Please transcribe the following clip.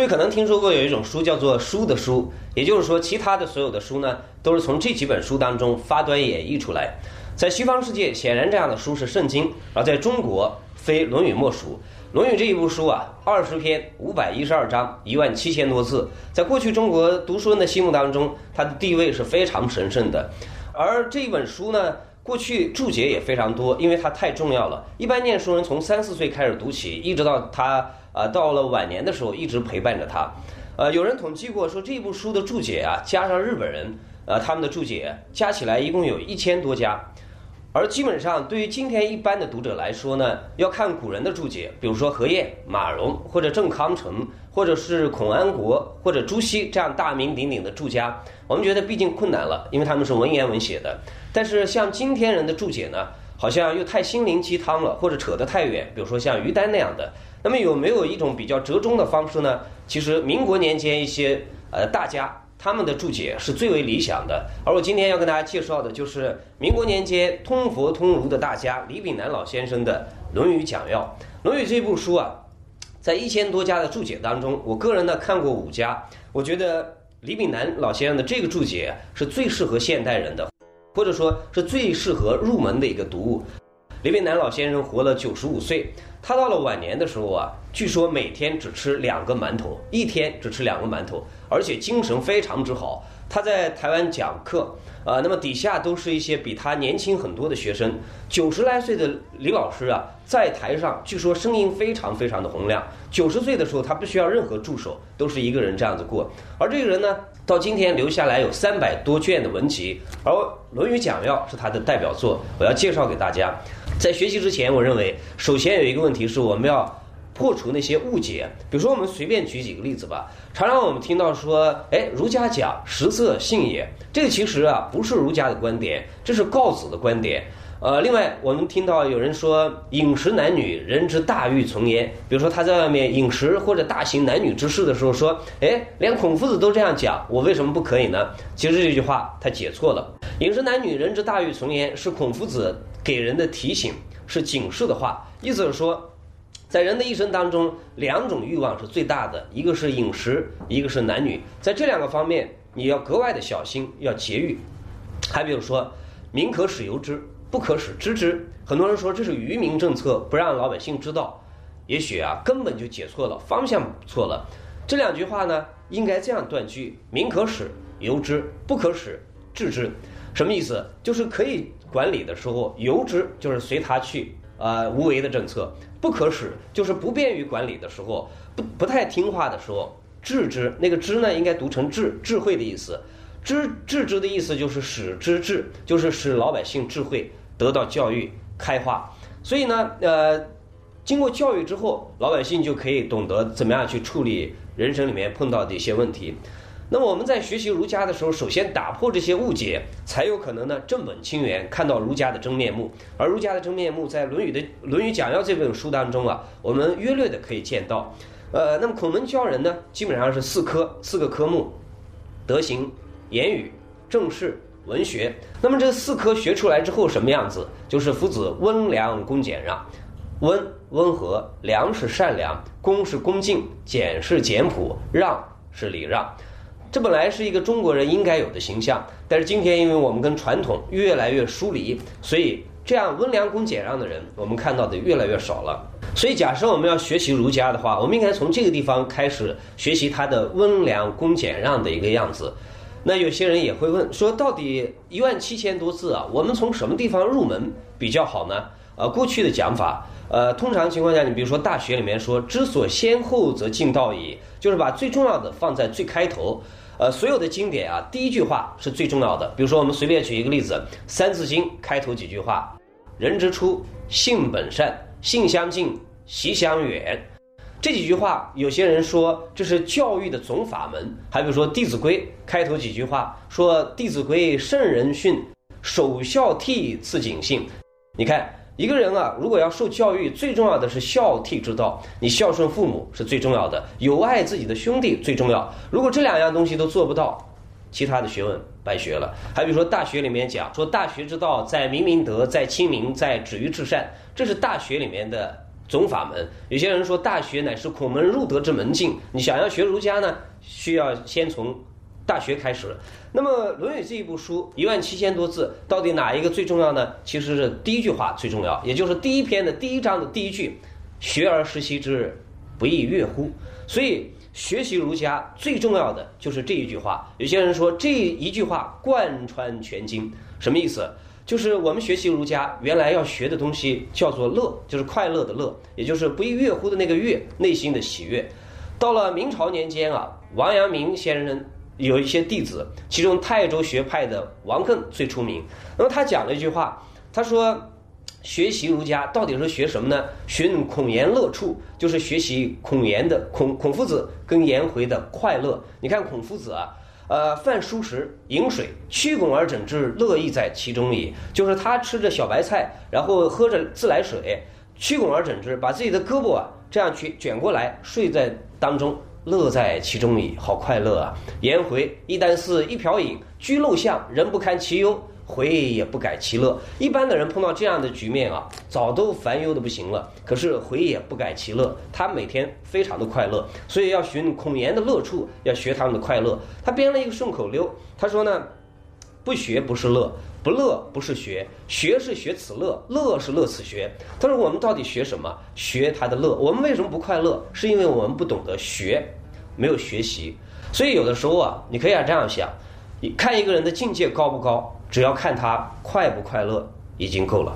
诸位可能听说过有一种书叫做“书”的书，也就是说，其他的所有的书呢，都是从这几本书当中发端演绎出来。在西方世界，显然这样的书是圣经，而在中国，非《论语》莫属。《论语》这一部书啊，二十篇，五百一十二章，一万七千多字，在过去中国读书人的心目当中，它的地位是非常神圣的。而这一本书呢，过去注解也非常多，因为它太重要了。一般念书人从三四岁开始读起，一直到他。啊，到了晚年的时候，一直陪伴着他。呃，有人统计过说，这部书的注解啊，加上日本人，呃，他们的注解加起来一共有一千多家。而基本上，对于今天一般的读者来说呢，要看古人的注解，比如说何晏、马融，或者郑康成，或者是孔安国，或者朱熹这样大名鼎鼎的注家，我们觉得毕竟困难了，因为他们是文言文写的。但是像今天人的注解呢，好像又太心灵鸡汤了，或者扯得太远，比如说像于丹那样的。那么有没有一种比较折中的方式呢？其实民国年间一些呃大家他们的注解是最为理想的，而我今天要跟大家介绍的就是民国年间通佛通儒的大家李炳南老先生的《论语讲要》。《论语》这部书啊，在一千多家的注解当中，我个人呢看过五家，我觉得李炳南老先生的这个注解是最适合现代人的，或者说是最适合入门的一个读物。李炳南老先生活了九十五岁。他到了晚年的时候啊，据说每天只吃两个馒头，一天只吃两个馒头，而且精神非常之好。他在台湾讲课，呃，那么底下都是一些比他年轻很多的学生。九十来岁的李老师啊，在台上据说声音非常非常的洪亮。九十岁的时候，他不需要任何助手，都是一个人这样子过。而这个人呢，到今天留下来有三百多卷的文集，而《论语讲要》是他的代表作，我要介绍给大家。在学习之前，我认为首先有一个问题是我们要破除那些误解。比如说，我们随便举几个例子吧。常常我们听到说，哎，儒家讲食色性也，这个其实啊不是儒家的观点，这是告子的观点。呃，另外我们听到有人说饮食男女，人之大欲从焉。比如说他在外面饮食或者大行男女之事的时候说，哎，连孔夫子都这样讲，我为什么不可以呢？其实这句话他解错了。饮食男女，人之大欲从焉，是孔夫子。给人的提醒是警示的话，意思是说，在人的一生当中，两种欲望是最大的，一个是饮食，一个是男女，在这两个方面，你要格外的小心，要节欲。还比如说，民可使由之，不可使知之。很多人说这是愚民政策，不让老百姓知道，也许啊，根本就解错了，方向错了。这两句话呢，应该这样断句：民可使由之，不可使治之。什么意思？就是可以。管理的时候，由之就是随他去，呃，无为的政策不可使，就是不便于管理的时候，不不太听话的时候，治之那个之呢，应该读成智智慧的意思，知治之的意思就是使之智，就是使老百姓智慧得到教育开化，所以呢，呃，经过教育之后，老百姓就可以懂得怎么样去处理人生里面碰到的一些问题。那么我们在学习儒家的时候，首先打破这些误解，才有可能呢正本清源，看到儒家的真面目。而儒家的真面目，在《论语》的《论语讲要》这本书当中啊，我们约略的可以见到。呃，那么孔门教人呢，基本上是四科，四个科目：德行、言语、政事、文学。那么这四科学出来之后，什么样子？就是夫子温良恭俭让。温温和，良是善良，恭是恭敬，俭是简朴，让是礼让。这本来是一个中国人应该有的形象，但是今天因为我们跟传统越来越疏离，所以这样温良恭俭让的人，我们看到的越来越少了。所以，假设我们要学习儒家的话，我们应该从这个地方开始学习他的温良恭俭让的一个样子。那有些人也会问说，到底一万七千多字啊，我们从什么地方入门比较好呢？呃，过去的讲法，呃，通常情况下，你比如说《大学》里面说“知所先后，则近道矣”，就是把最重要的放在最开头。呃，所有的经典啊，第一句话是最重要的。比如说，我们随便举一个例子，《三字经》开头几句话：“人之初，性本善，性相近，习相远。”这几句话，有些人说这是教育的总法门。还比如说，《弟子规》开头几句话说：“弟子规，圣人训，首孝悌，次谨信。”你看。一个人啊，如果要受教育，最重要的是孝悌之道。你孝顺父母是最重要的，有爱自己的兄弟最重要。如果这两样东西都做不到，其他的学问白学了。还比如说《大学》里面讲说，大学之道在明明德，在亲民，在止于至善，这是《大学》里面的总法门。有些人说大学乃是孔门入德之门径，你想要学儒家呢，需要先从大学开始。那么《论语》这一部书一万七千多字，到底哪一个最重要呢？其实是第一句话最重要，也就是第一篇的第一章的第一句：“学而时习之，不亦说乎？”所以。学习儒家最重要的就是这一句话。有些人说这一句话贯穿全经，什么意思？就是我们学习儒家原来要学的东西叫做乐，就是快乐的乐，也就是不亦乐乎的那个乐，内心的喜悦。到了明朝年间啊，王阳明先生有一些弟子，其中泰州学派的王艮最出名。那么他讲了一句话，他说。学习儒家到底是学什么呢？寻孔颜乐处，就是学习孔颜的孔孔夫子跟颜回的快乐。你看孔夫子啊，呃，饭熟食，饮水，曲肱而枕之，乐亦在其中矣。就是他吃着小白菜，然后喝着自来水，曲肱而枕之，把自己的胳膊啊这样去卷过来，睡在当中，乐在其中矣，好快乐啊！颜回一箪食，一瓢饮，居陋巷，人不堪其忧。回也不改其乐。一般的人碰到这样的局面啊，早都烦忧的不行了。可是回也不改其乐，他每天非常的快乐。所以要寻孔颜的乐处，要学他们的快乐。他编了一个顺口溜，他说呢：不学不是乐，不乐不是学，学是学此乐，乐是乐此学。他说我们到底学什么？学他的乐。我们为什么不快乐？是因为我们不懂得学，没有学习。所以有的时候啊，你可以这样想：你看一个人的境界高不高？只要看他快不快乐，已经够了。